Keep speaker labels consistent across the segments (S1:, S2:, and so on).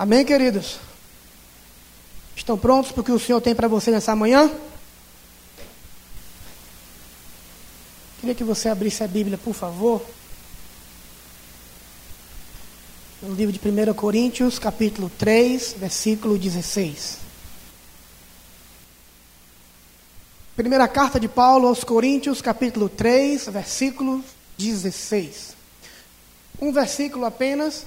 S1: Amém, queridos? Estão prontos para o que o Senhor tem para você nessa manhã? Queria que você abrisse a Bíblia, por favor. No livro de 1 Coríntios, capítulo 3, versículo 16. Primeira carta de Paulo aos Coríntios, capítulo 3, versículo 16. Um versículo apenas.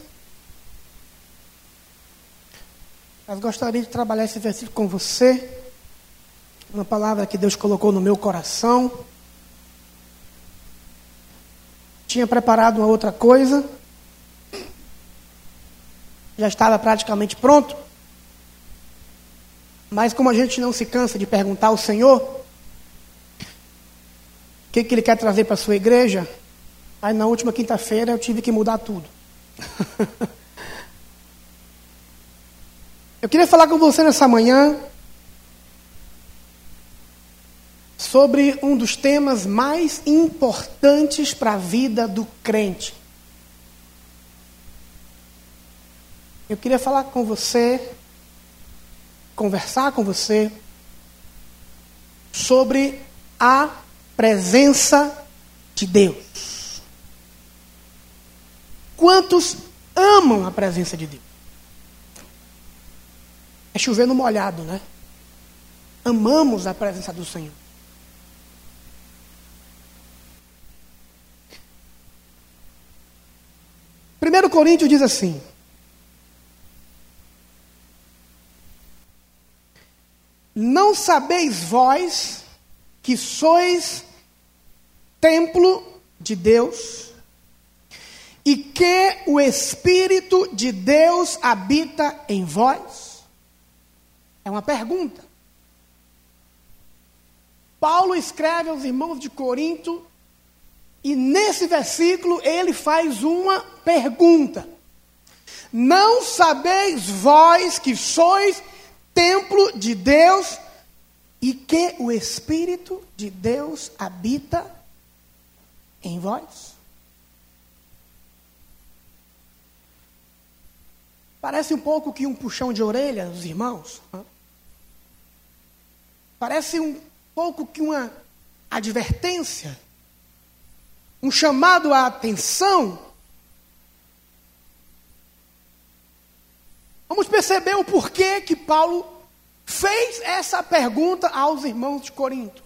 S1: Mas gostaria de trabalhar esse versículo com você. Uma palavra que Deus colocou no meu coração. Tinha preparado uma outra coisa. Já estava praticamente pronto. Mas como a gente não se cansa de perguntar ao Senhor o que, que Ele quer trazer para a sua igreja, aí na última quinta-feira eu tive que mudar tudo. eu queria falar com você nessa manhã sobre um dos temas mais importantes para a vida do crente. Eu queria falar com você, conversar com você sobre a presença de Deus. Quantos amam a presença de Deus? É chover no molhado, né? Amamos a presença do Senhor. 1 Coríntios diz assim: Não sabeis vós que sois templo de Deus e que o Espírito de Deus habita em vós? É uma pergunta. Paulo escreve aos irmãos de Corinto e nesse versículo ele faz uma pergunta: Não sabeis vós que sois templo de Deus e que o Espírito de Deus habita em vós? Parece um pouco que um puxão de orelha dos irmãos. Parece um pouco que uma advertência um chamado à atenção, vamos perceber o porquê que Paulo fez essa pergunta aos irmãos de Corinto.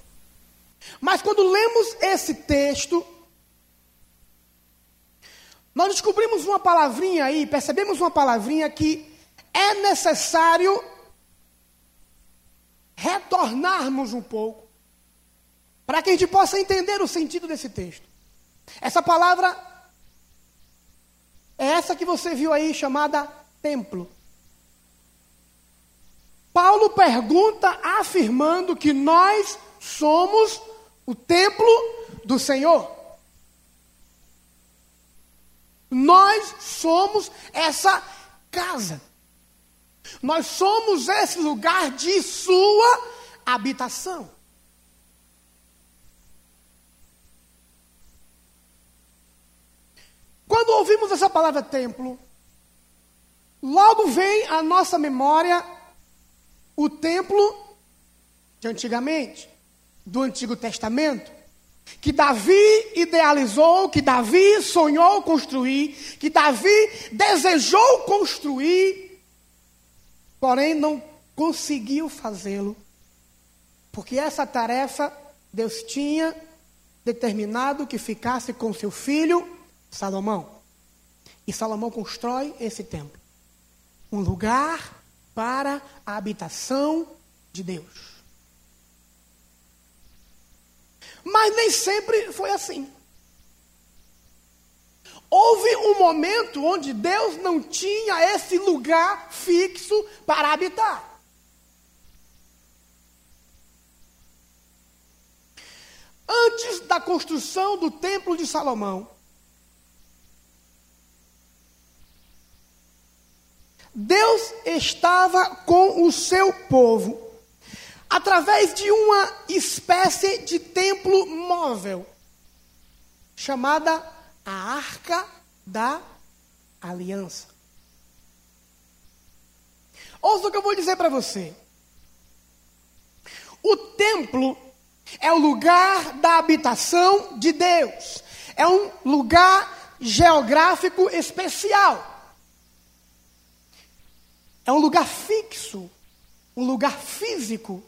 S1: Mas quando lemos esse texto, nós descobrimos uma palavrinha aí, percebemos uma palavrinha que é necessário retornarmos um pouco, para que a gente possa entender o sentido desse texto. Essa palavra é essa que você viu aí chamada templo. Paulo pergunta afirmando que nós somos o templo do Senhor. Nós somos essa casa. Nós somos esse lugar de sua habitação. Quando ouvimos essa palavra templo, logo vem à nossa memória o templo de antigamente, do Antigo Testamento, que Davi idealizou, que Davi sonhou construir, que Davi desejou construir, porém não conseguiu fazê-lo, porque essa tarefa Deus tinha determinado que ficasse com seu filho Salomão. E Salomão constrói esse templo um lugar para a habitação de Deus. Mas nem sempre foi assim. Houve um momento onde Deus não tinha esse lugar fixo para habitar. Antes da construção do Templo de Salomão, Deus estava com o seu povo através de uma espécie de templo móvel chamada a Arca da Aliança. Ouça o que eu vou dizer para você. O templo é o lugar da habitação de Deus. É um lugar geográfico especial. É um lugar fixo, um lugar físico,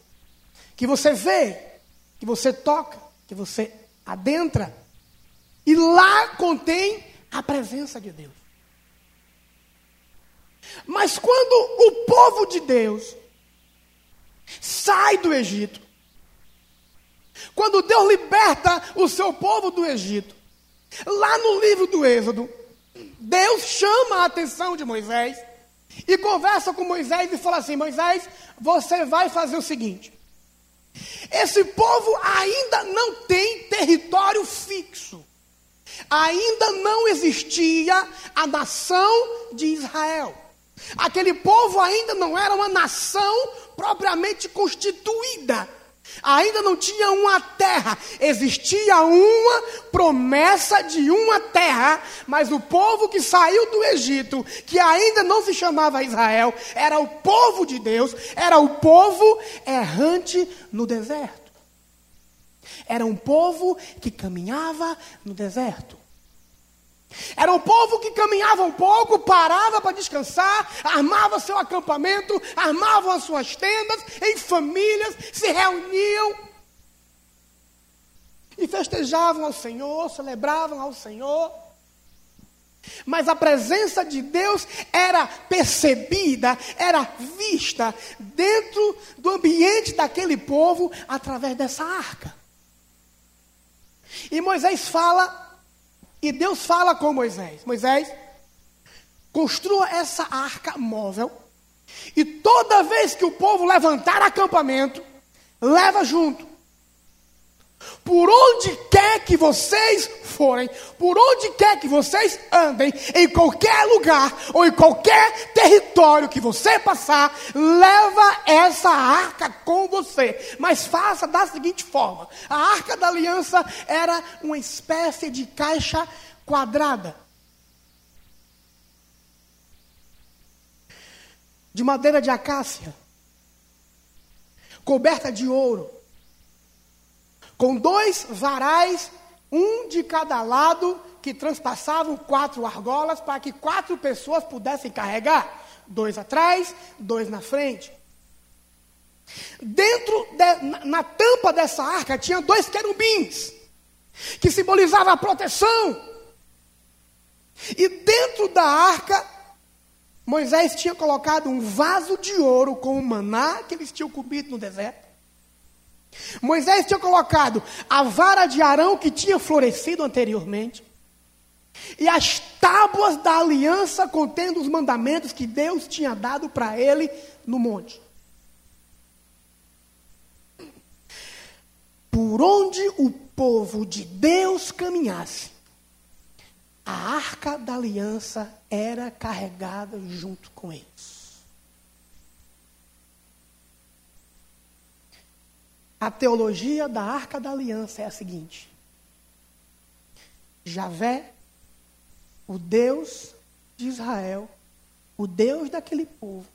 S1: que você vê, que você toca, que você adentra. E lá contém a presença de Deus. Mas quando o povo de Deus sai do Egito, quando Deus liberta o seu povo do Egito, lá no livro do Êxodo, Deus chama a atenção de Moisés e conversa com Moisés e fala assim: Moisés, você vai fazer o seguinte. Esse povo ainda não tem território fixo. Ainda não existia a nação de Israel. Aquele povo ainda não era uma nação propriamente constituída. Ainda não tinha uma terra, existia uma promessa de uma terra, mas o povo que saiu do Egito, que ainda não se chamava Israel, era o povo de Deus, era o povo errante no deserto. Era um povo que caminhava no deserto. Era um povo que caminhava um pouco, parava para descansar, armava seu acampamento, armavam as suas tendas, em famílias, se reuniam e festejavam ao Senhor, celebravam ao Senhor. Mas a presença de Deus era percebida, era vista dentro do ambiente daquele povo através dessa arca. E Moisés fala e Deus fala com Moisés: Moisés, construa essa arca móvel. E toda vez que o povo levantar acampamento, leva junto. Por onde quer que vocês forem, por onde quer que vocês andem, em qualquer lugar ou em qualquer território que você passar, leva essa arca com você. Mas faça da seguinte forma: a arca da aliança era uma espécie de caixa quadrada. De madeira de acácia, coberta de ouro com dois varais, um de cada lado, que transpassavam quatro argolas para que quatro pessoas pudessem carregar. Dois atrás, dois na frente. Dentro, de, na, na tampa dessa arca, tinha dois querubins, que simbolizavam a proteção. E dentro da arca, Moisés tinha colocado um vaso de ouro com o maná que eles tinham comido no deserto. Moisés tinha colocado a vara de Arão que tinha florescido anteriormente, e as tábuas da aliança contendo os mandamentos que Deus tinha dado para ele no monte. Por onde o povo de Deus caminhasse, a arca da aliança era carregada junto com eles. A teologia da arca da aliança é a seguinte: Javé, o Deus de Israel, o Deus daquele povo,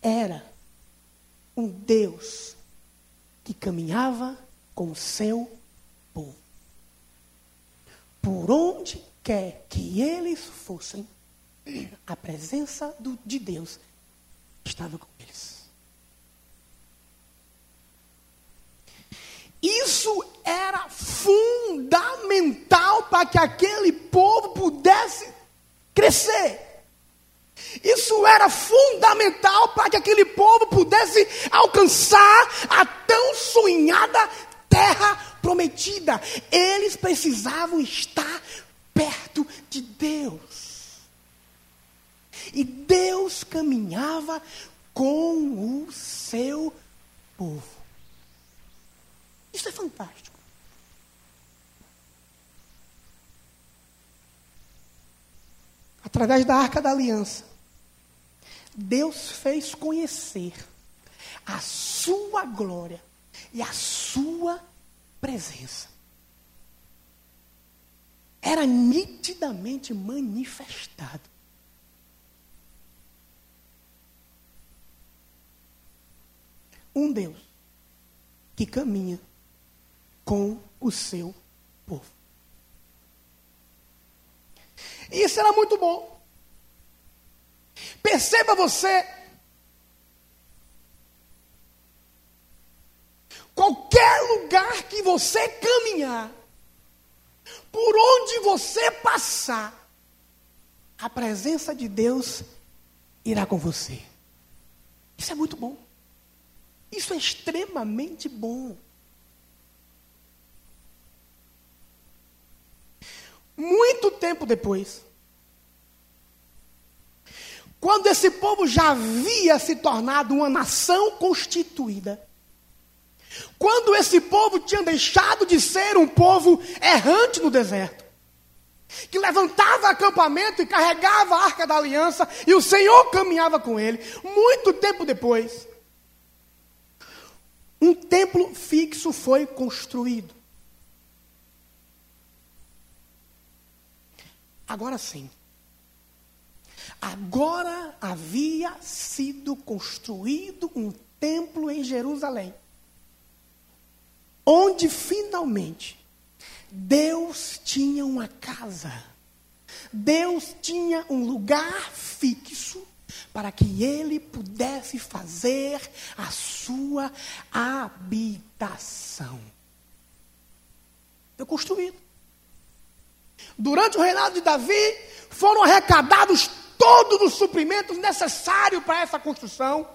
S1: era um Deus que caminhava com o seu povo. Por onde quer que eles fossem, a presença do, de Deus estava com eles. Isso era fundamental para que aquele povo pudesse crescer. Isso era fundamental para que aquele povo pudesse alcançar a tão sonhada terra prometida. Eles precisavam estar perto de Deus. E Deus caminhava com o seu povo. Isso é fantástico. Através da arca da aliança, Deus fez conhecer a sua glória e a sua presença. Era nitidamente manifestado. um Deus que caminha com o seu povo. E isso era muito bom. Perceba você, qualquer lugar que você caminhar, por onde você passar, a presença de Deus irá com você. Isso é muito bom. Isso é extremamente bom. Muito tempo depois, quando esse povo já havia se tornado uma nação constituída, quando esse povo tinha deixado de ser um povo errante no deserto, que levantava acampamento e carregava a arca da aliança, e o Senhor caminhava com ele, muito tempo depois, um templo fixo foi construído. Agora sim. Agora havia sido construído um templo em Jerusalém, onde finalmente Deus tinha uma casa, Deus tinha um lugar fixo para que ele pudesse fazer a sua habitação. Foi construído. Durante o reinado de Davi, foram arrecadados todos os suprimentos necessários para essa construção.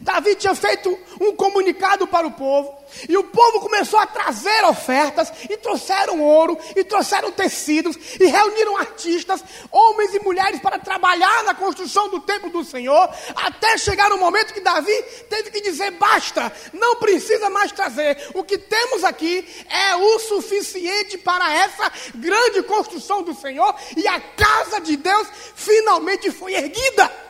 S1: Davi tinha feito um comunicado para o povo, e o povo começou a trazer ofertas, e trouxeram ouro, e trouxeram tecidos, e reuniram artistas, homens e mulheres, para trabalhar na construção do templo do Senhor, até chegar o momento que Davi teve que dizer: basta, não precisa mais trazer, o que temos aqui é o suficiente para essa grande construção do Senhor, e a casa de Deus finalmente foi erguida.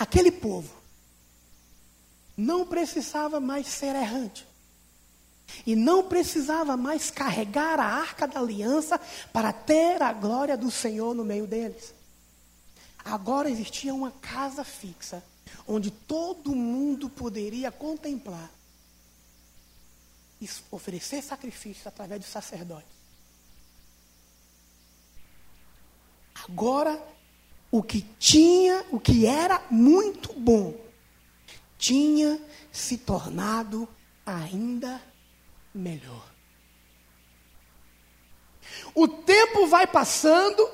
S1: Aquele povo não precisava mais ser errante. E não precisava mais carregar a arca da aliança para ter a glória do Senhor no meio deles. Agora existia uma casa fixa, onde todo mundo poderia contemplar e oferecer sacrifícios através do sacerdote. Agora o que tinha, o que era muito bom, tinha se tornado ainda melhor. O tempo vai passando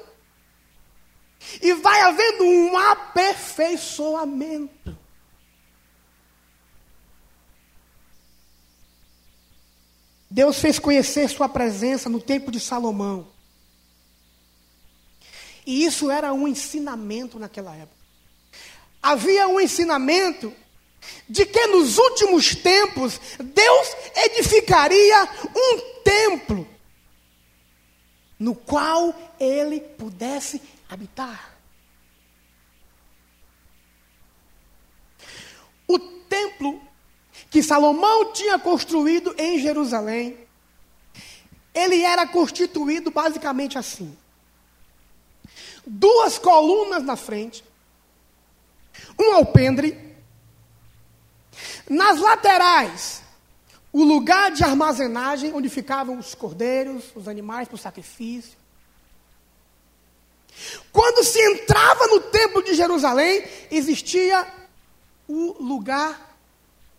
S1: e vai havendo um aperfeiçoamento. Deus fez conhecer Sua presença no tempo de Salomão. E isso era um ensinamento naquela época. Havia um ensinamento de que nos últimos tempos Deus edificaria um templo no qual ele pudesse habitar. O templo que Salomão tinha construído em Jerusalém, ele era constituído basicamente assim duas colunas na frente, um alpendre. Nas laterais, o lugar de armazenagem onde ficavam os cordeiros, os animais para o sacrifício. Quando se entrava no templo de Jerusalém, existia o lugar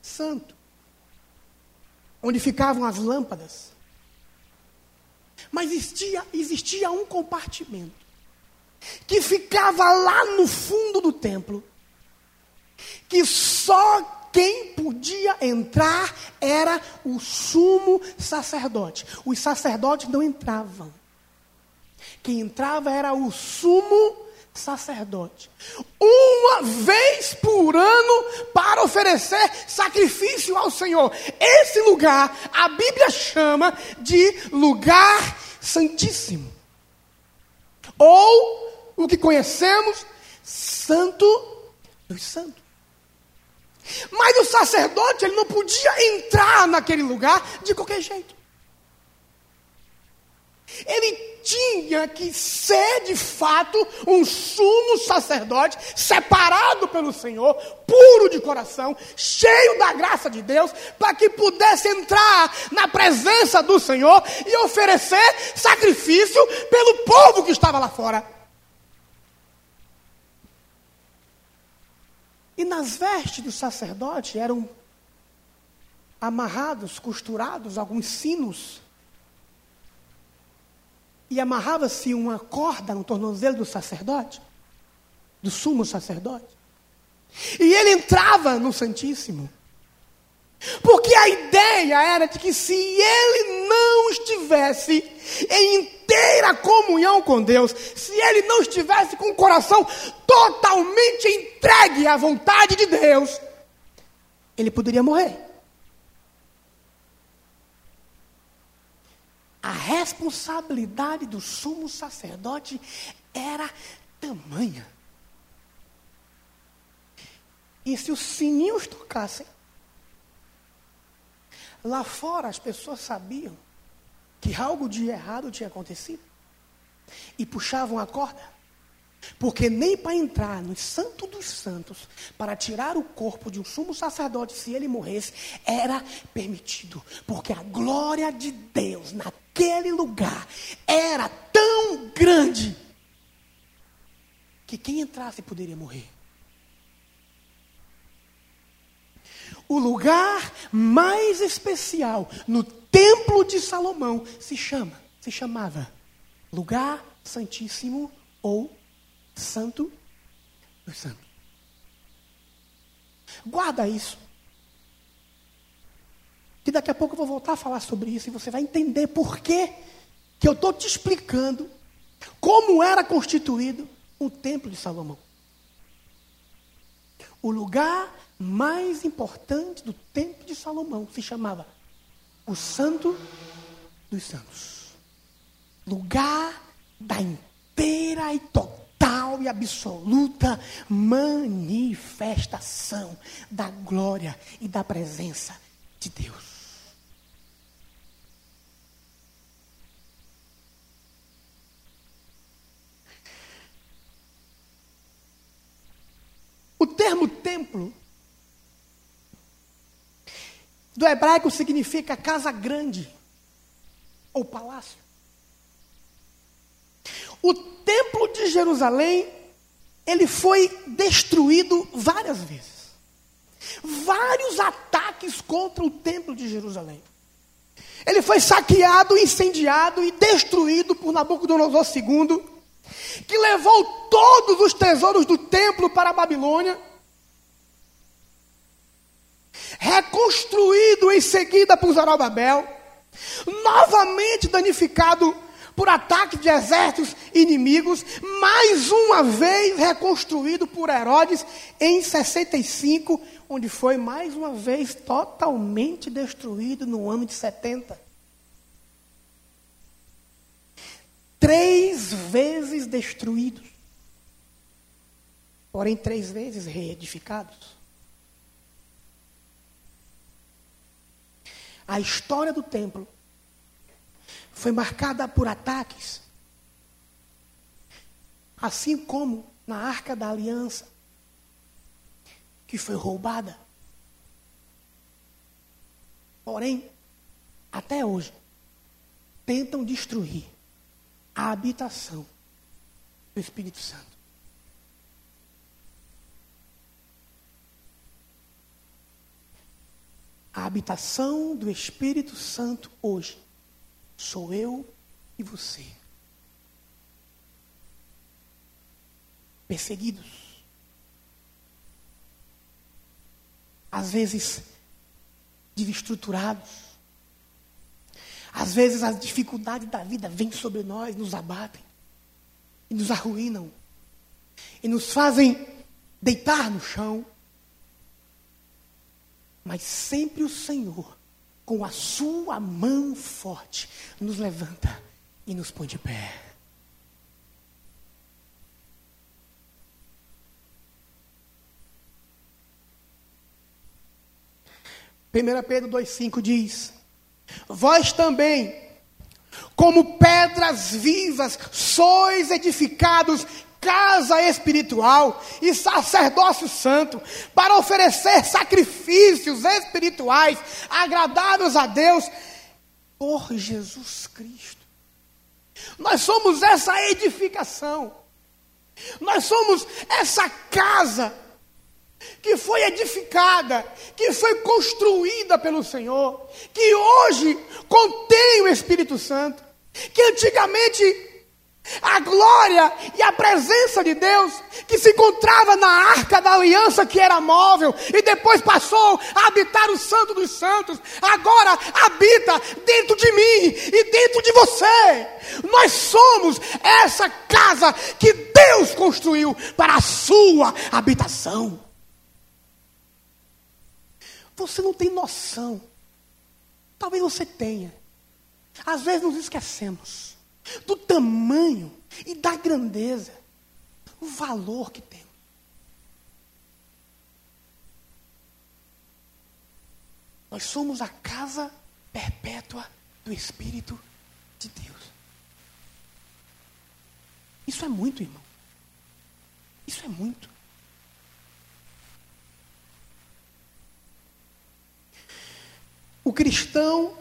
S1: santo, onde ficavam as lâmpadas. Mas existia, existia um compartimento que ficava lá no fundo do templo, que só quem podia entrar era o sumo sacerdote. Os sacerdotes não entravam. Quem entrava era o sumo sacerdote. Uma vez por ano para oferecer sacrifício ao Senhor. Esse lugar a Bíblia chama de lugar santíssimo. Ou o que conhecemos, santo dos santos. Mas o sacerdote, ele não podia entrar naquele lugar de qualquer jeito. ele tinha que ser de fato um sumo sacerdote, separado pelo Senhor, puro de coração, cheio da graça de Deus, para que pudesse entrar na presença do Senhor e oferecer sacrifício pelo povo que estava lá fora. E nas vestes do sacerdote eram amarrados, costurados alguns sinos e amarrava-se uma corda no tornozelo do sacerdote, do sumo sacerdote. E ele entrava no Santíssimo. Porque a ideia era de que se ele não estivesse em inteira comunhão com Deus, se ele não estivesse com o coração totalmente entregue à vontade de Deus, ele poderia morrer. a responsabilidade do sumo sacerdote era tamanha. E se os sininhos tocassem, lá fora as pessoas sabiam que algo de errado tinha acontecido e puxavam a corda. Porque nem para entrar no Santo dos Santos, para tirar o corpo de um sumo sacerdote, se ele morresse, era permitido. Porque a glória de Deus naquele lugar era tão grande que quem entrasse poderia morrer. O lugar mais especial no templo de Salomão se chama, se chamava lugar santíssimo ou santo dos santos. Guarda isso. Que daqui a pouco eu vou voltar a falar sobre isso e você vai entender por que que eu estou te explicando como era constituído o templo de Salomão. O lugar mais importante do templo de Salomão se chamava o Santo dos Santos. Lugar da inteira e total e absoluta manifestação da glória e da presença de Deus. O termo templo do hebraico significa casa grande ou palácio. O templo de Jerusalém, ele foi destruído várias vezes. Vários ataques contra o templo de Jerusalém. Ele foi saqueado, incendiado e destruído por Nabucodonosor II, que levou todos os tesouros do templo para a Babilônia. Reconstruído em seguida por Zorobabel, novamente danificado por ataque de exércitos inimigos, mais uma vez reconstruído por Herodes em 65, onde foi mais uma vez totalmente destruído no ano de 70. Três vezes destruídos, porém três vezes reedificados. A história do templo foi marcada por ataques. Assim como na arca da aliança, que foi roubada. Porém, até hoje, tentam destruir a habitação do Espírito Santo. A habitação do Espírito Santo hoje Sou eu e você. Perseguidos. Às vezes, desestruturados. Às vezes, as dificuldades da vida vêm sobre nós, nos abatem. E nos arruinam. E nos fazem deitar no chão. Mas sempre o Senhor com a sua mão forte, nos levanta e nos põe de pé. Primeira Pedro 2,5 diz: Vós também, como pedras vivas, sois edificados casa espiritual e sacerdócio santo, para oferecer sacrifícios espirituais agradáveis a Deus por Jesus Cristo. Nós somos essa edificação, nós somos essa casa que foi edificada, que foi construída pelo Senhor, que hoje contém o Espírito Santo, que antigamente a glória e a presença de Deus que se encontrava na arca da aliança que era móvel e depois passou a habitar o Santo dos Santos, agora habita dentro de mim e dentro de você. Nós somos essa casa que Deus construiu para a sua habitação. Você não tem noção. Talvez você tenha. Às vezes nos esquecemos do tamanho e da grandeza, o valor que temos. Nós somos a casa perpétua do Espírito de Deus. Isso é muito, irmão. Isso é muito. O cristão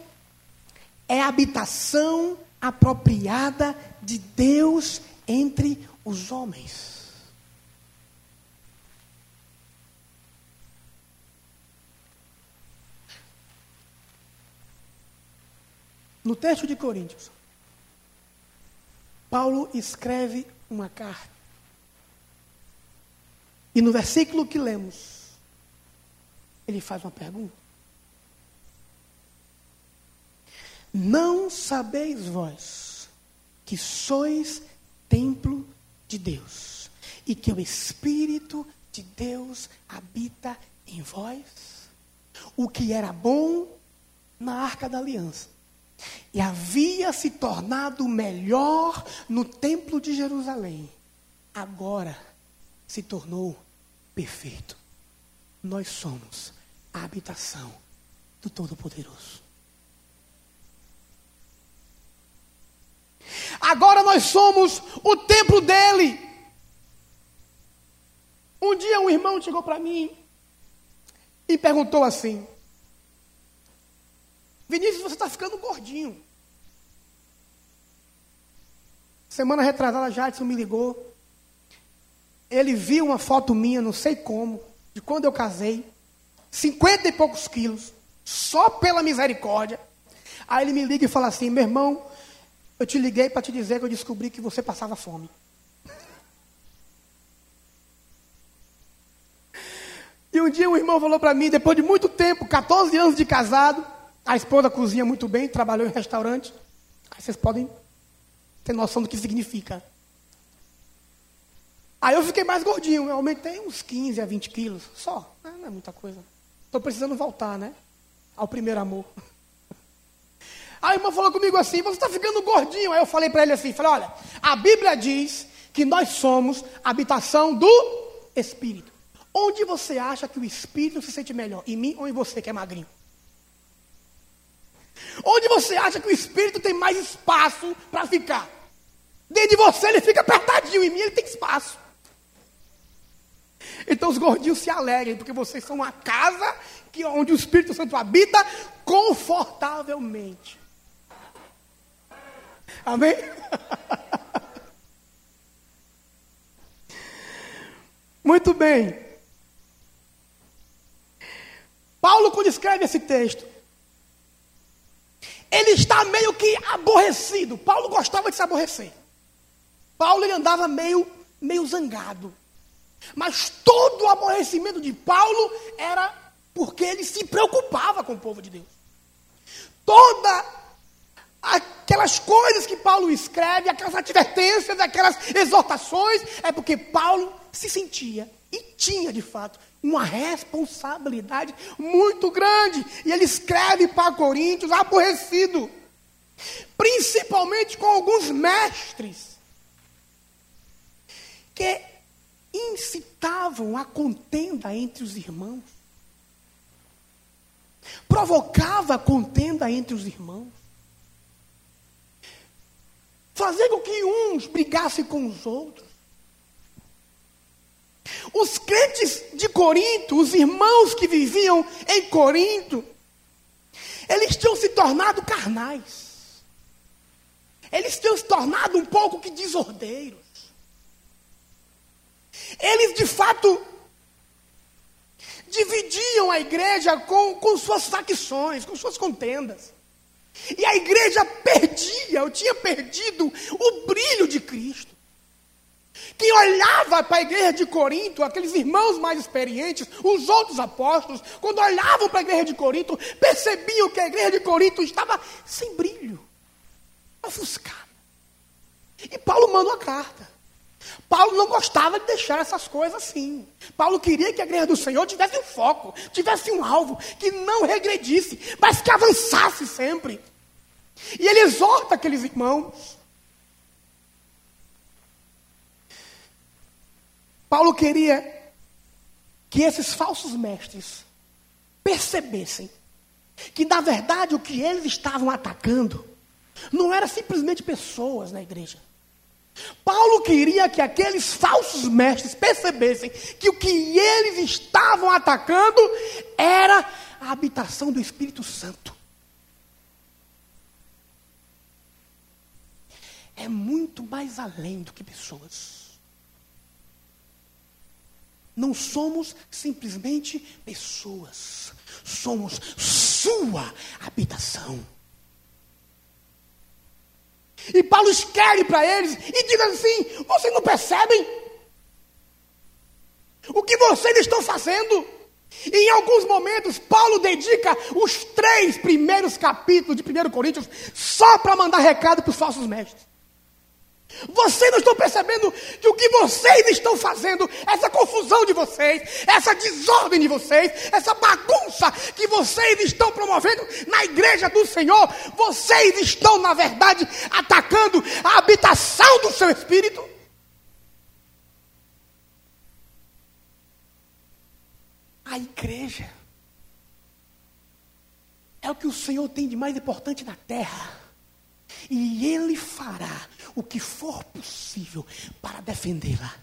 S1: é a habitação apropriada de Deus entre os homens. No texto de Coríntios, Paulo escreve uma carta. E no versículo que lemos, ele faz uma pergunta. Não sabeis vós que sois templo de Deus e que o Espírito de Deus habita em vós? O que era bom na arca da aliança e havia se tornado melhor no templo de Jerusalém, agora se tornou perfeito. Nós somos a habitação do Todo-Poderoso. Agora nós somos o templo dele. Um dia um irmão chegou para mim e perguntou assim: Vinícius, você está ficando gordinho. Semana retrasada, Jadson me ligou. Ele viu uma foto minha, não sei como, de quando eu casei, cinquenta e poucos quilos, só pela misericórdia. Aí ele me liga e fala assim: meu irmão, eu te liguei para te dizer que eu descobri que você passava fome. E um dia um irmão falou para mim, depois de muito tempo, 14 anos de casado, a esposa cozinha muito bem, trabalhou em restaurante. Aí vocês podem ter noção do que significa. Aí eu fiquei mais gordinho, eu aumentei uns 15 a 20 quilos, só. Não é muita coisa. Estou precisando voltar, né? Ao primeiro amor. A irmã falou comigo assim: você está ficando gordinho. Aí eu falei para ele assim: falei, olha, a Bíblia diz que nós somos habitação do Espírito. Onde você acha que o Espírito se sente melhor? Em mim ou em você que é magrinho? Onde você acha que o Espírito tem mais espaço para ficar? Dentro de você ele fica apertadinho, em mim ele tem espaço. Então os gordinhos se alegrem, porque vocês são uma casa que, onde o Espírito Santo habita confortavelmente. Amém? Muito bem. Paulo, quando escreve esse texto, ele está meio que aborrecido. Paulo gostava de se aborrecer. Paulo ele andava meio, meio zangado. Mas todo o aborrecimento de Paulo era porque ele se preocupava com o povo de Deus. Toda aquelas coisas que Paulo escreve, aquelas advertências, aquelas exortações, é porque Paulo se sentia e tinha de fato uma responsabilidade muito grande. E ele escreve para Coríntios aborrecido, principalmente com alguns mestres que incitavam a contenda entre os irmãos. Provocava contenda entre os irmãos. Fazer com que uns brigassem com os outros. Os crentes de Corinto, os irmãos que viviam em Corinto, eles tinham se tornado carnais. Eles tinham se tornado um pouco que desordeiros. Eles, de fato, dividiam a igreja com, com suas facções, com suas contendas. E a igreja perdia, eu tinha perdido o brilho de Cristo. Quem olhava para a igreja de Corinto, aqueles irmãos mais experientes, os outros apóstolos, quando olhavam para a igreja de Corinto, percebiam que a igreja de Corinto estava sem brilho, ofuscada. E Paulo manda uma carta. Paulo não gostava de deixar essas coisas assim. Paulo queria que a igreja do Senhor tivesse um foco, tivesse um alvo, que não regredisse, mas que avançasse sempre. E ele exorta aqueles irmãos. Paulo queria que esses falsos mestres percebessem que, na verdade, o que eles estavam atacando não era simplesmente pessoas na igreja. Paulo queria que aqueles falsos mestres percebessem que o que eles estavam atacando era a habitação do Espírito Santo. É muito mais além do que pessoas. Não somos simplesmente pessoas, somos sua habitação. E Paulo escreve para eles e diz assim: vocês não percebem o que vocês estão fazendo? E em alguns momentos, Paulo dedica os três primeiros capítulos de 1 Coríntios só para mandar recado para os falsos mestres. Vocês não estão percebendo que o que vocês estão fazendo, essa confusão de vocês, essa desordem de vocês, essa bagunça que vocês estão promovendo na igreja do Senhor, vocês estão, na verdade, atacando a habitação do seu espírito? A igreja é o que o Senhor tem de mais importante na terra. E Ele fará o que for possível para defendê-la.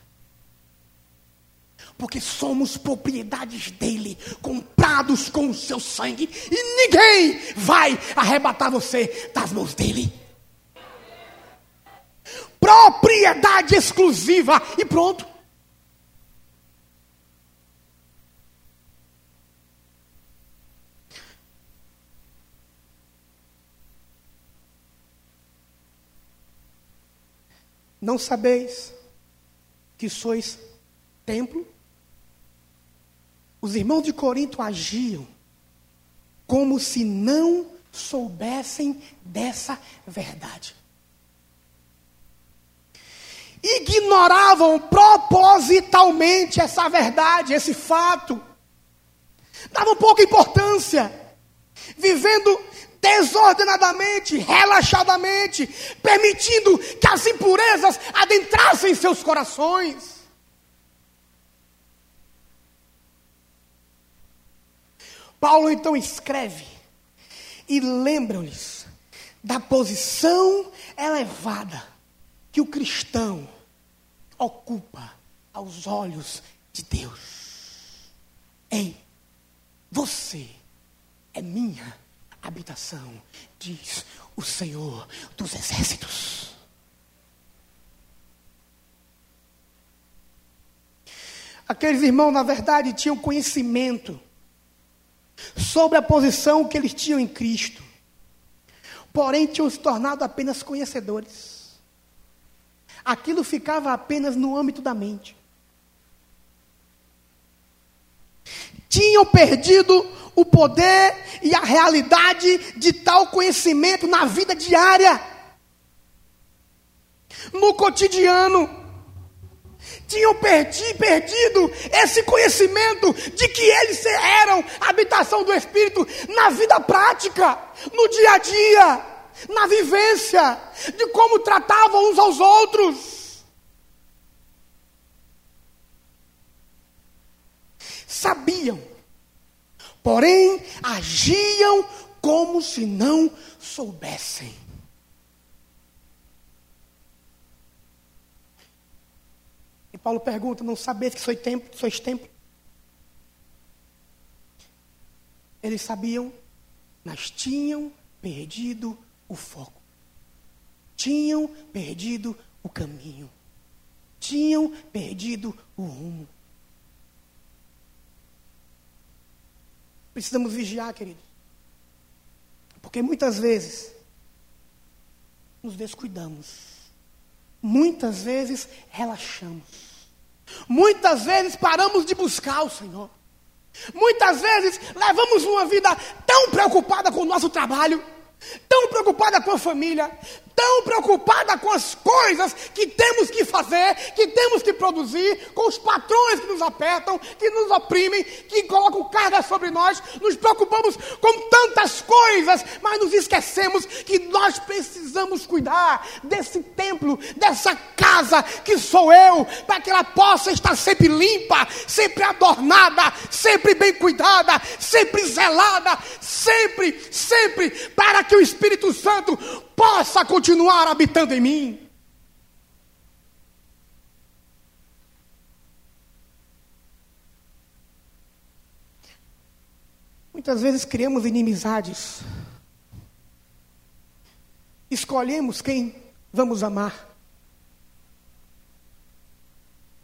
S1: Porque somos propriedades dele, comprados com o seu sangue, e ninguém vai arrebatar você das mãos dele. Propriedade exclusiva, e pronto. Não sabeis que sois templo? Os irmãos de Corinto agiam como se não soubessem dessa verdade. Ignoravam propositalmente essa verdade, esse fato. Davam pouca importância. Vivendo desordenadamente, relaxadamente, permitindo que as impurezas adentrassem seus corações. Paulo então escreve e lembra-lhes da posição elevada que o cristão ocupa aos olhos de Deus. Ei, você é minha habitação, diz o Senhor dos exércitos. Aqueles irmãos, na verdade, tinham conhecimento sobre a posição que eles tinham em Cristo, porém tinham se tornado apenas conhecedores. Aquilo ficava apenas no âmbito da mente. Tinham perdido o poder e a realidade de tal conhecimento na vida diária, no cotidiano. Tinham perdi, perdido esse conhecimento de que eles eram a habitação do Espírito na vida prática, no dia a dia, na vivência, de como tratavam uns aos outros. sabiam, porém agiam como se não soubessem. E Paulo pergunta: Não sabes que sois templo? Sois tempo? Eles sabiam, mas tinham perdido o foco. Tinham perdido o caminho. Tinham perdido o rumo. Precisamos vigiar, queridos. Porque muitas vezes nos descuidamos. Muitas vezes relaxamos. Muitas vezes paramos de buscar o Senhor. Muitas vezes levamos uma vida tão preocupada com o nosso trabalho, tão preocupada com a família, tão preocupada com as coisas que temos que fazer, que temos que produzir, com os patrões que nos apertam, que nos oprimem, que colocam carga sobre nós, nos preocupamos com tantas coisas, mas nos esquecemos que nós precisamos cuidar desse templo, dessa casa que sou eu, para que ela possa estar sempre limpa, sempre adornada, sempre bem cuidada, sempre zelada, sempre, sempre, para que o Espírito Santo possa continuar habitando em mim. Muitas vezes criamos inimizades. Escolhemos quem vamos amar.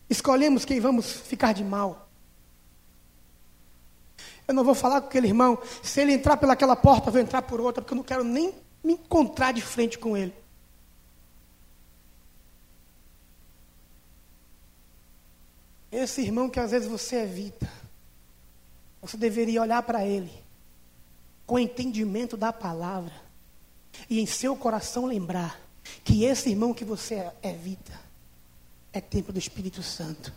S1: Escolhemos quem vamos ficar de mal. Eu não vou falar com aquele irmão, se ele entrar pelaquela porta, eu vou entrar por outra, porque eu não quero nem me encontrar de frente com ele. Esse irmão que às vezes você evita, você deveria olhar para ele com entendimento da palavra e em seu coração lembrar que esse irmão que você evita é templo do Espírito Santo.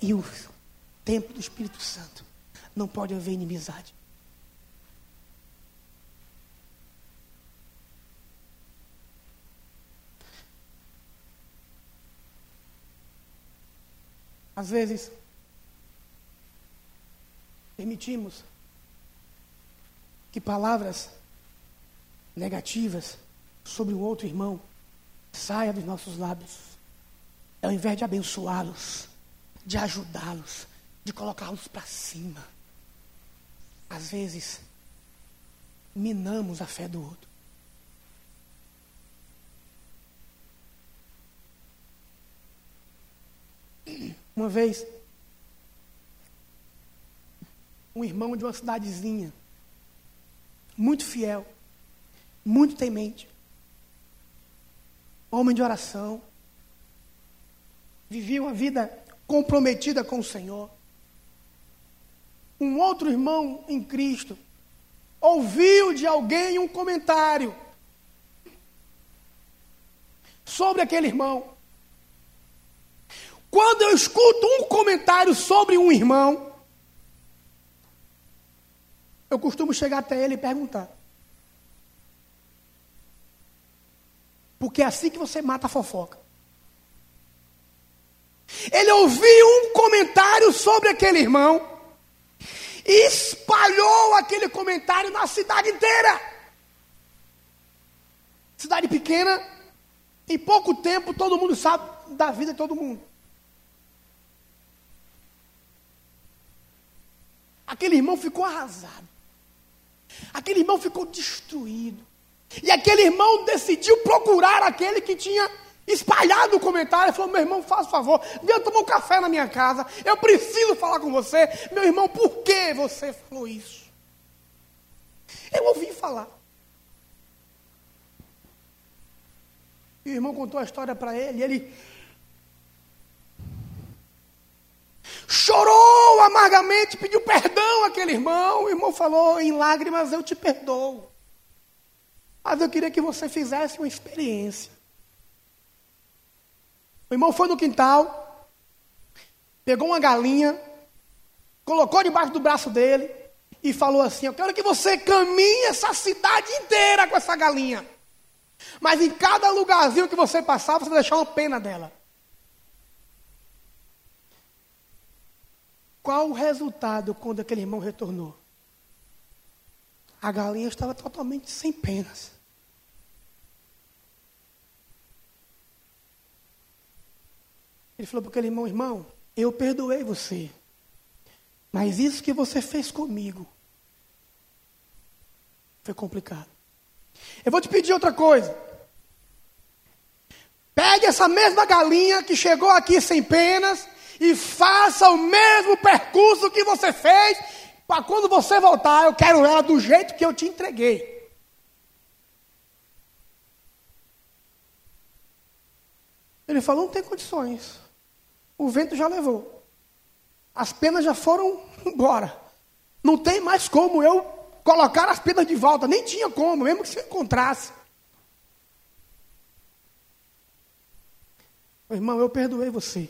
S1: E o templo do Espírito Santo não pode haver inimizade. Às vezes, permitimos que palavras negativas sobre um outro irmão saia dos nossos lábios. Ao invés de abençoá-los, de ajudá-los, de colocá-los para cima. Às vezes, minamos a fé do outro. Uma vez, um irmão de uma cidadezinha, muito fiel, muito temente, homem de oração, vivia uma vida comprometida com o Senhor. Um outro irmão em Cristo ouviu de alguém um comentário sobre aquele irmão. Quando eu escuto um comentário sobre um irmão, eu costumo chegar até ele e perguntar. Porque é assim que você mata a fofoca. Ele ouviu um comentário sobre aquele irmão e espalhou aquele comentário na cidade inteira. Cidade pequena, em pouco tempo todo mundo sabe da vida de todo mundo. Aquele irmão ficou arrasado. Aquele irmão ficou destruído. E aquele irmão decidiu procurar aquele que tinha espalhado o comentário. Falou: Meu irmão, faz favor, venha tomar um café na minha casa. Eu preciso falar com você. Meu irmão, por que você falou isso? Eu ouvi falar. E o irmão contou a história para ele. E ele chorou amargamente, pediu perdão àquele irmão. O irmão falou em lágrimas: Eu te perdoo. Mas eu queria que você fizesse uma experiência. O irmão foi no quintal, pegou uma galinha, colocou debaixo do braço dele e falou assim: Eu quero que você caminhe essa cidade inteira com essa galinha. Mas em cada lugarzinho que você passar, você vai deixar uma pena dela. Qual o resultado quando aquele irmão retornou? A galinha estava totalmente sem penas. Ele falou para aquele irmão: irmão, eu perdoei você. Mas isso que você fez comigo foi complicado. Eu vou te pedir outra coisa. Pegue essa mesma galinha que chegou aqui sem penas e faça o mesmo percurso que você fez. Para quando você voltar, eu quero ela do jeito que eu te entreguei. Ele falou: não tem condições. O vento já levou. As penas já foram embora. Não tem mais como eu colocar as penas de volta. Nem tinha como, mesmo que se encontrasse. Irmão, eu perdoei você.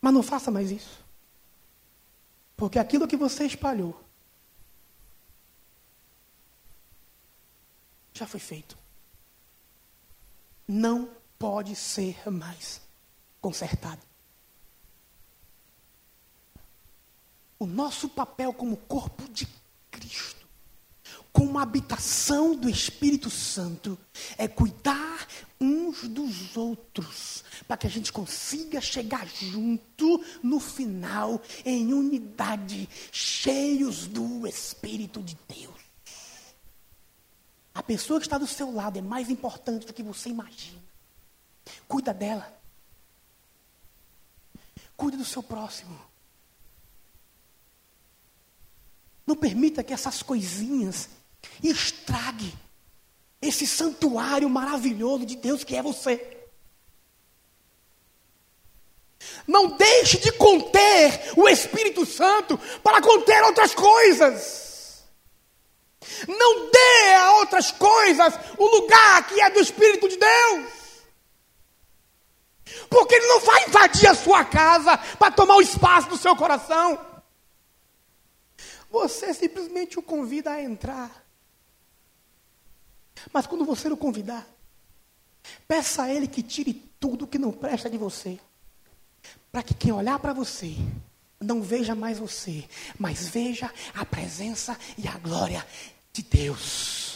S1: Mas não faça mais isso. Porque aquilo que você espalhou já foi feito. Não pode ser mais consertado. O nosso papel como corpo de Cristo, como habitação do Espírito Santo, é cuidar uns dos outros, para que a gente consiga chegar junto no final, em unidade, cheios do Espírito de Deus. A pessoa que está do seu lado é mais importante do que você imagina. Cuida dela. Cuide do seu próximo. Não permita que essas coisinhas estrague esse santuário maravilhoso de Deus que é você. Não deixe de conter o Espírito Santo para conter outras coisas. Não dê a outras coisas o lugar que é do Espírito de Deus. Porque ele não vai invadir a sua casa para tomar o espaço do seu coração. Você simplesmente o convida a entrar. Mas quando você o convidar, peça a ele que tire tudo que não presta de você. Para que quem olhar para você não veja mais você, mas veja a presença e a glória de Deus.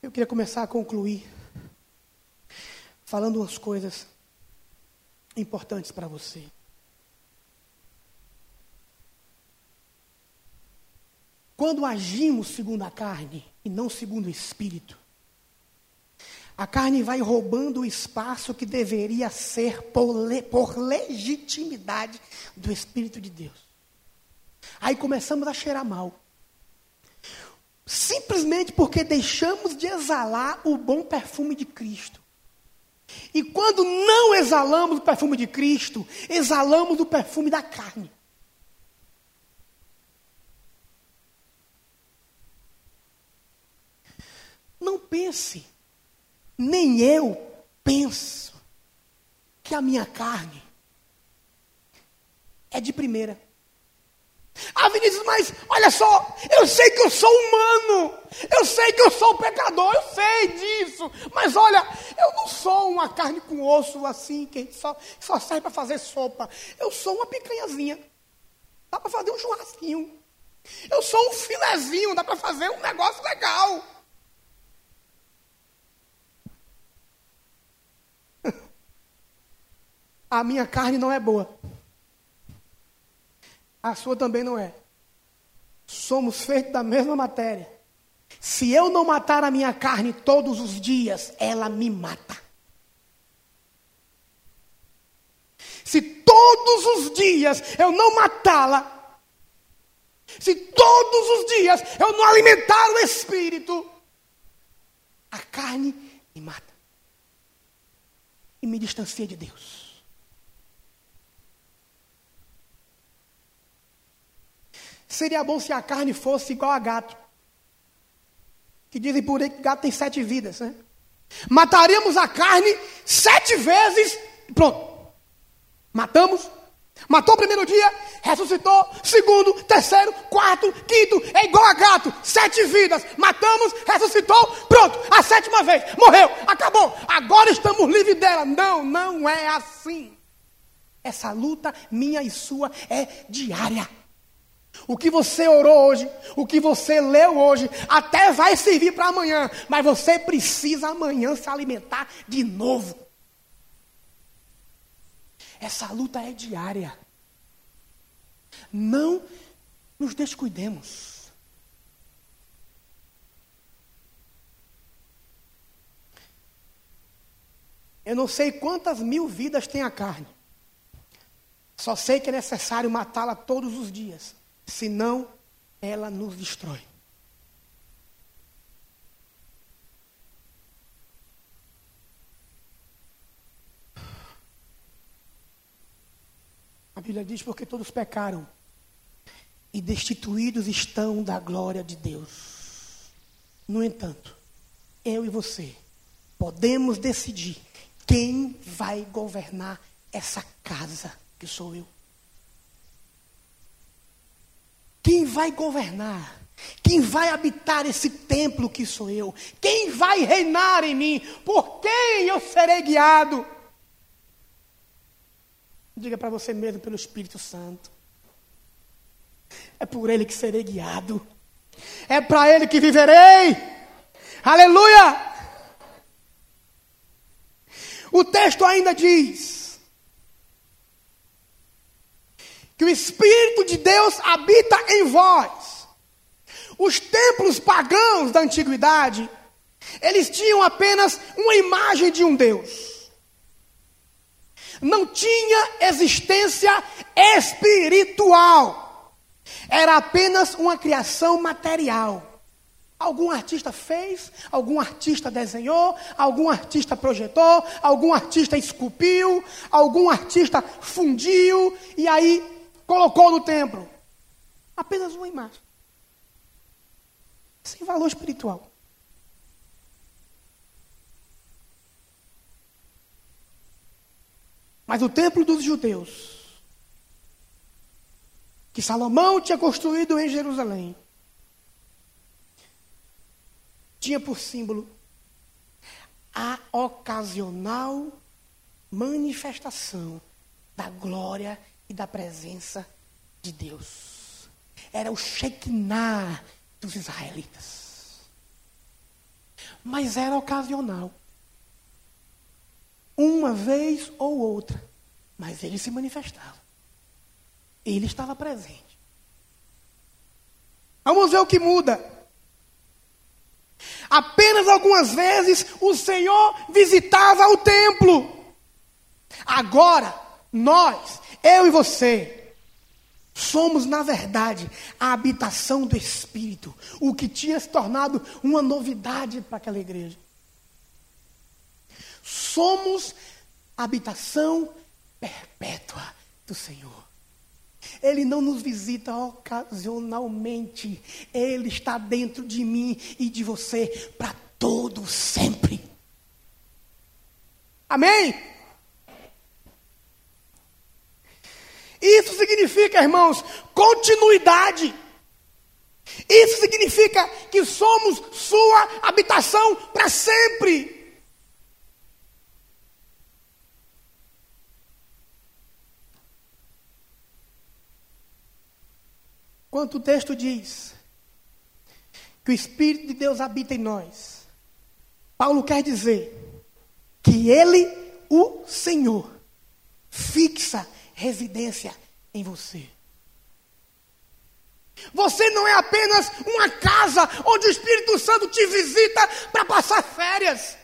S1: Eu queria começar a concluir falando umas coisas importantes para você. Quando agimos segundo a carne e não segundo o espírito, a carne vai roubando o espaço que deveria ser por, le, por legitimidade do Espírito de Deus. Aí começamos a cheirar mal simplesmente porque deixamos de exalar o bom perfume de Cristo. E quando não exalamos o perfume de Cristo, exalamos o perfume da carne. Não pense, nem eu penso, que a minha carne é de primeira. Ah, Vinícius, mas olha só, eu sei que eu sou humano, eu sei que eu sou pecador, eu sei disso, mas olha, eu não sou uma carne com osso assim, que só, só serve para fazer sopa. Eu sou uma picanhazinha, dá para fazer um churrasquinho. Eu sou um filezinho, dá para fazer um negócio legal. A minha carne não é boa a sua também não é. Somos feitos da mesma matéria. Se eu não matar a minha carne todos os dias, ela me mata. Se todos os dias eu não matá-la, se todos os dias eu não alimentar o espírito, a carne me mata e me distancia de Deus. Seria bom se a carne fosse igual a gato. Que dizem por aí que gato tem sete vidas, né? Mataríamos a carne sete vezes pronto. Matamos. Matou o primeiro dia, ressuscitou. Segundo, terceiro, quarto, quinto. É igual a gato. Sete vidas. Matamos, ressuscitou. Pronto. A sétima vez. Morreu. Acabou. Agora estamos livres dela. Não, não é assim. Essa luta, minha e sua, é diária. O que você orou hoje, o que você leu hoje, até vai servir para amanhã, mas você precisa amanhã se alimentar de novo. Essa luta é diária. Não nos descuidemos. Eu não sei quantas mil vidas tem a carne. Só sei que é necessário matá-la todos os dias. Senão, ela nos destrói. A Bíblia diz: porque todos pecaram e destituídos estão da glória de Deus. No entanto, eu e você podemos decidir quem vai governar essa casa que sou eu? Quem vai governar? Quem vai habitar esse templo que sou eu? Quem vai reinar em mim? Por quem eu serei guiado? Diga para você mesmo pelo Espírito Santo. É por ele que serei guiado. É para ele que viverei. Aleluia! O texto ainda diz que o Espírito de Deus habita em vós. Os templos pagãos da antiguidade, eles tinham apenas uma imagem de um Deus. Não tinha existência espiritual. Era apenas uma criação material. Algum artista fez, algum artista desenhou, algum artista projetou, algum artista esculpiu, algum artista fundiu e aí colocou no templo. Apenas uma imagem. Sem valor espiritual. Mas o templo dos judeus, que Salomão tinha construído em Jerusalém, tinha por símbolo a ocasional manifestação da glória e da presença de Deus. Era o Shekinah dos israelitas. Mas era ocasional. Uma vez ou outra. Mas ele se manifestava. Ele estava presente. Vamos ver o que muda. Apenas algumas vezes o Senhor visitava o templo. Agora, nós, eu e você, somos, na verdade, a habitação do Espírito, o que tinha se tornado uma novidade para aquela igreja. Somos habitação perpétua do Senhor. Ele não nos visita ocasionalmente. Ele está dentro de mim e de você para todo sempre. Amém? Isso significa, irmãos, continuidade. Isso significa que somos sua habitação para sempre. Quanto o texto diz que o Espírito de Deus habita em nós, Paulo quer dizer que Ele, o Senhor, fixa residência em você. Você não é apenas uma casa onde o Espírito Santo te visita para passar férias.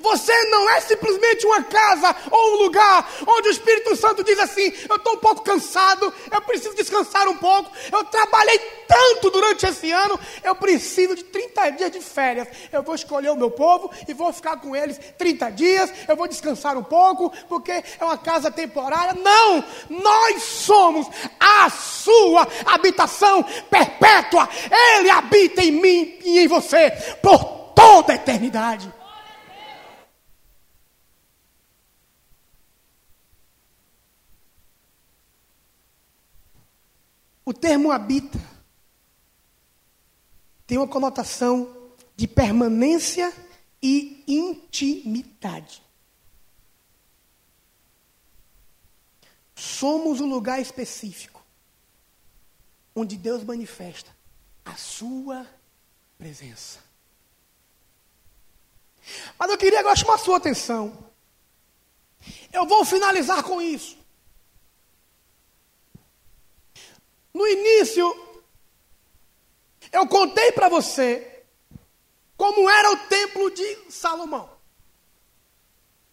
S1: Você não é simplesmente uma casa ou um lugar onde o Espírito Santo diz assim: eu estou um pouco cansado, eu preciso descansar um pouco, eu trabalhei tanto durante esse ano, eu preciso de 30 dias de férias. Eu vou escolher o meu povo e vou ficar com eles 30 dias, eu vou descansar um pouco, porque é uma casa temporária. Não! Nós somos a sua habitação perpétua. Ele habita em mim e em você por toda a eternidade. O termo habita tem uma conotação de permanência e intimidade. Somos um lugar específico onde Deus manifesta a sua presença. Mas eu queria agora chamar a sua atenção. Eu vou finalizar com isso. No início, eu contei para você como era o templo de Salomão.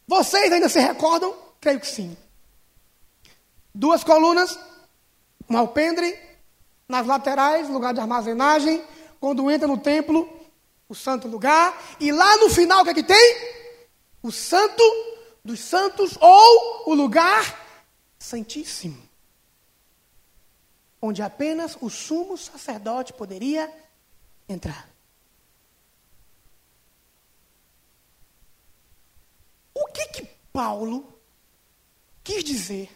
S1: Vocês ainda se recordam? Creio que sim. Duas colunas, um alpendre, nas laterais, lugar de armazenagem. Quando entra no templo, o santo lugar. E lá no final, o que é que tem? O santo dos santos ou o lugar santíssimo. Onde apenas o sumo sacerdote poderia entrar. O que que Paulo quis dizer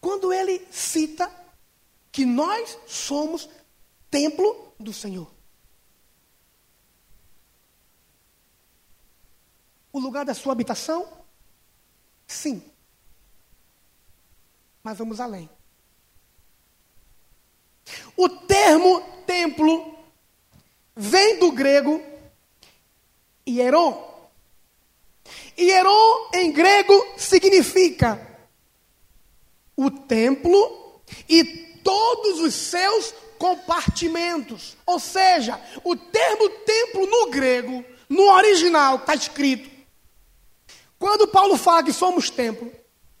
S1: quando ele cita que nós somos templo do Senhor? O lugar da sua habitação? Sim. Mas vamos além. O termo templo vem do grego hieron. Hieron em grego significa o templo e todos os seus compartimentos. Ou seja, o termo templo no grego, no original, está escrito. Quando Paulo fala que somos templo,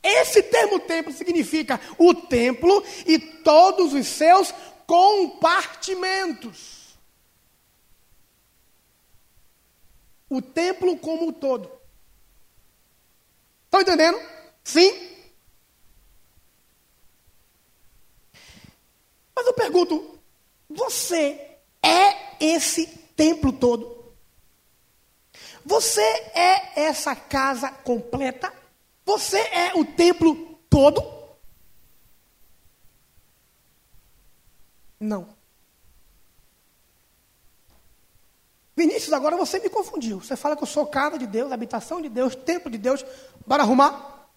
S1: esse termo templo significa o templo e todos os seus compartimentos. O templo como um todo. Estão entendendo? Sim? Mas eu pergunto: você é esse templo todo? Você é essa casa completa? Você é o templo todo? Não. Vinícius, agora você me confundiu. Você fala que eu sou casa de Deus, habitação de Deus, templo de Deus. Bora arrumar?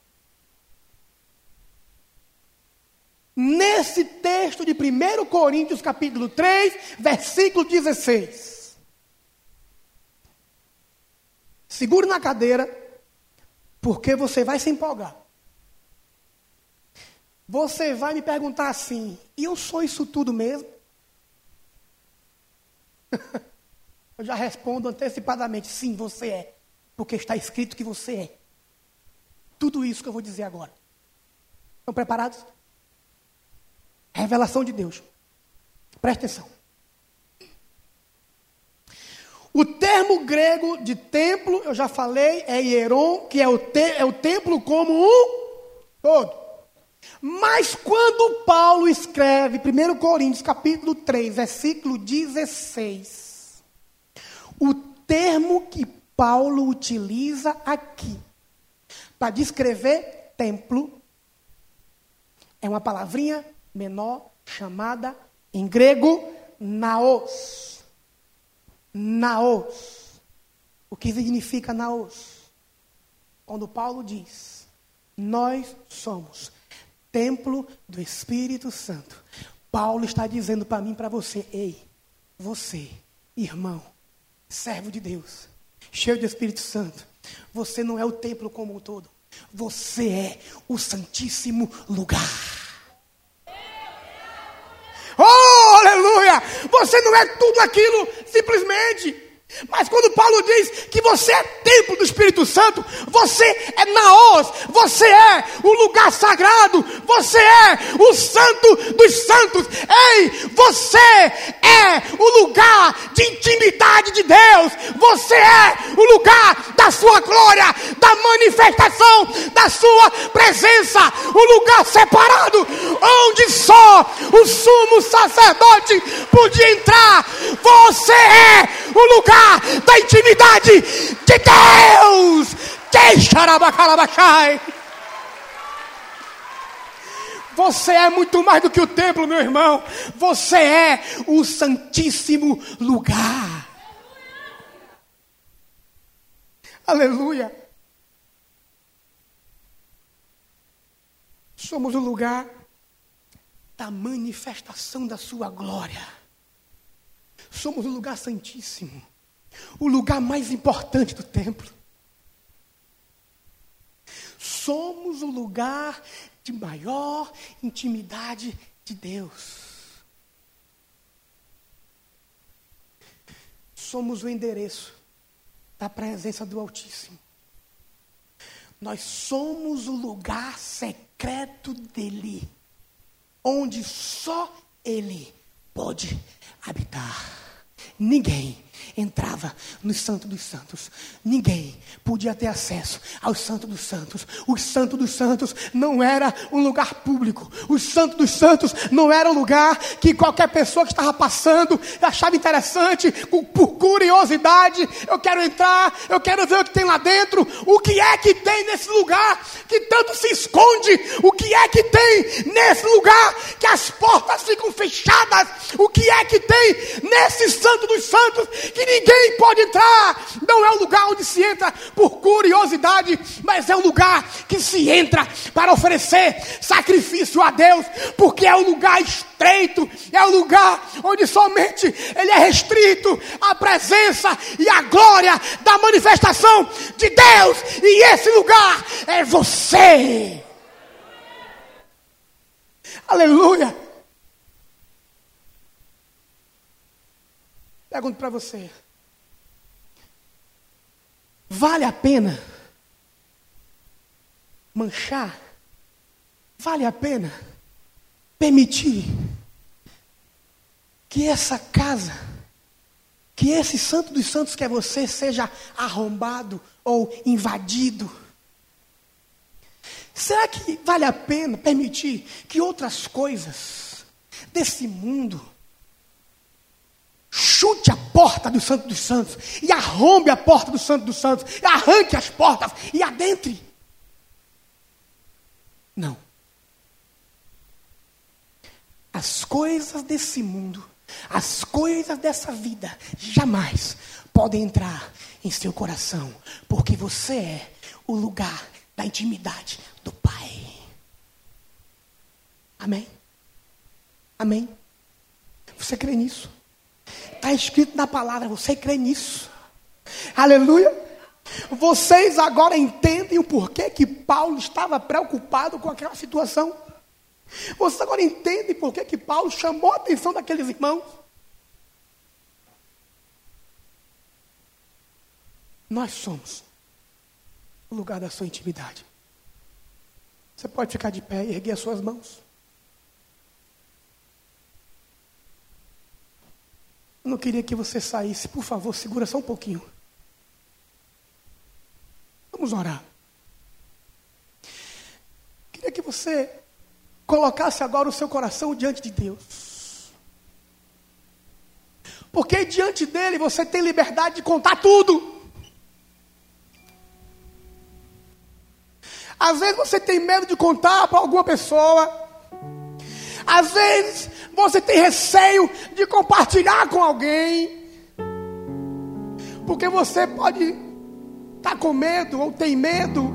S1: Nesse texto de 1 Coríntios, capítulo 3, versículo 16. Segure na cadeira, porque você vai se empolgar. Você vai me perguntar assim: e eu sou isso tudo mesmo? Eu já respondo antecipadamente: sim, você é. Porque está escrito que você é. Tudo isso que eu vou dizer agora. Estão preparados? Revelação de Deus. Presta atenção. O termo grego de templo, eu já falei, é hieron, que é o, te, é o templo como um todo. Mas quando Paulo escreve 1 Coríntios capítulo 3, versículo 16, o termo que Paulo utiliza aqui para descrever templo é uma palavrinha menor chamada em grego naos. Naos. O que significa naos? Quando Paulo diz: Nós somos templo do Espírito Santo. Paulo está dizendo para mim, para você, ei, você, irmão, servo de Deus, cheio do Espírito Santo, você não é o templo como um todo, você é o Santíssimo Lugar. Aleluia! Você não é tudo aquilo simplesmente. Mas quando Paulo diz que você é templo do Espírito Santo, você é naos, você é o lugar sagrado, você é o santo dos santos. Ei, você é o lugar de intimidade de Deus. Você é o lugar da sua glória, da manifestação da sua presença, o lugar separado onde só o sumo sacerdote podia entrar. Você é o lugar da intimidade de Deus. Você é muito mais do que o templo, meu irmão. Você é o santíssimo lugar. Aleluia. Somos o lugar da manifestação da Sua glória. Somos o lugar santíssimo, o lugar mais importante do templo. Somos o lugar de maior intimidade de Deus. Somos o endereço da presença do Altíssimo. Nós somos o lugar secreto dele, onde só ele pode habitar. Ninguém entrava no Santo dos Santos. Ninguém podia ter acesso ao Santo dos Santos. O Santo dos Santos não era um lugar público. O Santo dos Santos não era um lugar que qualquer pessoa que estava passando achava interessante, por curiosidade. Eu quero entrar, eu quero ver o que tem lá dentro. O que é que tem nesse lugar que tanto se esconde? O que é que tem nesse lugar que as portas ficam fechadas? O que é que tem nesse Santo dos Santos que ninguém pode entrar. Não é um lugar onde se entra por curiosidade, mas é um lugar que se entra para oferecer sacrifício a Deus, porque é um lugar estreito, é um lugar onde somente ele é restrito à presença e à glória da manifestação de Deus, e esse lugar é você. Aleluia. Pergunto para você: vale a pena manchar? Vale a pena permitir que essa casa, que esse santo dos santos que é você, seja arrombado ou invadido? Será que vale a pena permitir que outras coisas desse mundo, chute a porta do Santo dos Santos, e arrombe a porta do Santo dos Santos, e arranque as portas e adentre. Não. As coisas desse mundo, as coisas dessa vida, jamais podem entrar em seu coração, porque você é o lugar da intimidade do Pai. Amém? Amém? Você crê nisso? Está escrito na palavra, você crê nisso. Aleluia. Vocês agora entendem o porquê que Paulo estava preocupado com aquela situação. Vocês agora entendem porquê que Paulo chamou a atenção daqueles irmãos. Nós somos o lugar da sua intimidade. Você pode ficar de pé e erguer as suas mãos. Eu não queria que você saísse. Por favor, segura só um pouquinho. Vamos orar. Queria que você colocasse agora o seu coração diante de Deus. Porque diante dele você tem liberdade de contar tudo. Às vezes você tem medo de contar para alguma pessoa. Às vezes você tem receio de compartilhar com alguém, porque você pode estar tá com medo ou tem medo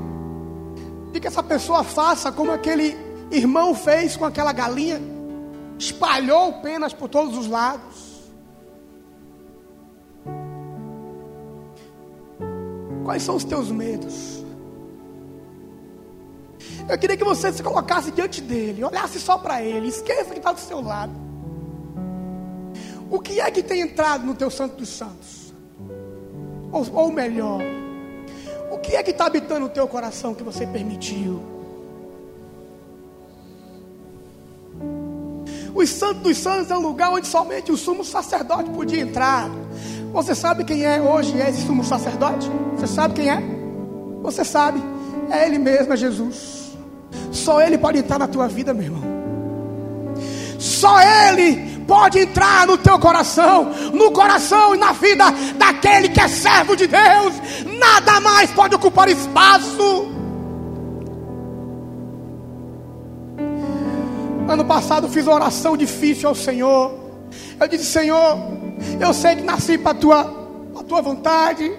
S1: de que essa pessoa faça como aquele irmão fez com aquela galinha, espalhou penas por todos os lados. Quais são os teus medos? Eu queria que você se colocasse diante dele, olhasse só para ele, esqueça que está do seu lado. O que é que tem entrado no teu Santo dos Santos? Ou, ou melhor, o que é que está habitando no teu coração que você permitiu? Os Santos dos Santos é um lugar onde somente o sumo sacerdote podia entrar. Você sabe quem é hoje esse sumo sacerdote? Você sabe quem é? Você sabe, é Ele mesmo, é Jesus. Só Ele pode entrar na tua vida, meu irmão. Só Ele pode entrar no teu coração, no coração e na vida daquele que é servo de Deus. Nada mais pode ocupar espaço. Ano passado fiz uma oração difícil ao Senhor. Eu disse: Senhor, eu sei que nasci para a tua, tua vontade,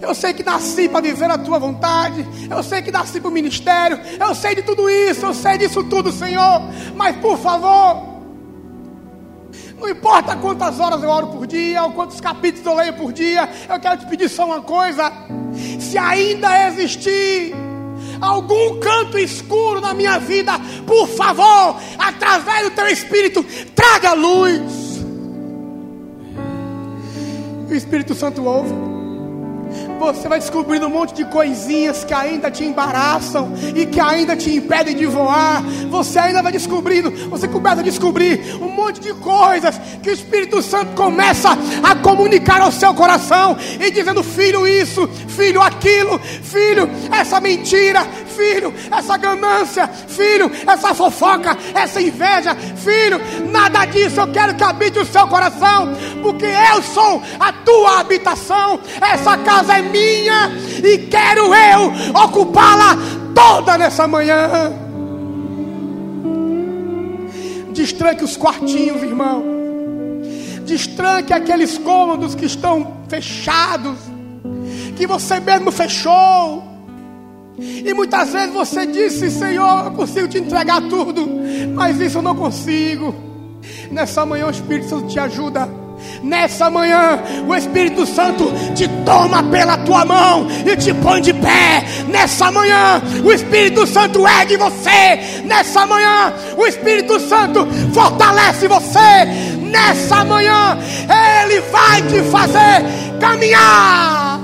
S1: Eu sei que nasci para viver a tua vontade. Eu sei que nasci para o ministério. Eu sei de tudo isso. Eu sei disso tudo, Senhor. Mas por favor, não importa quantas horas eu oro por dia, ou quantos capítulos eu leio por dia, eu quero te pedir só uma coisa: se ainda existir algum canto escuro na minha vida, por favor, através do teu espírito, traga luz. O Espírito Santo ouve. Você vai descobrindo um monte de coisinhas que ainda te embaraçam e que ainda te impedem de voar. Você ainda vai descobrindo, você começa a descobrir um monte de coisas que o Espírito Santo começa a comunicar ao seu coração e dizendo: Filho, isso, filho, aquilo, filho, essa mentira, filho, essa ganância, filho, essa fofoca, essa inveja, filho, nada disso eu quero que habite o seu coração, porque eu sou a tua habitação, essa casa é minha e quero eu ocupá-la toda nessa manhã. Destranque os quartinhos, irmão. Destranque aqueles cômodos que estão fechados, que você mesmo fechou. E muitas vezes você disse, Senhor, eu consigo te entregar tudo, mas isso eu não consigo. Nessa manhã o Espírito Santo te ajuda Nessa manhã, o Espírito Santo te toma pela tua mão e te põe de pé. Nessa manhã, o Espírito Santo ergue você. Nessa manhã, o Espírito Santo fortalece você. Nessa manhã, Ele vai te fazer caminhar.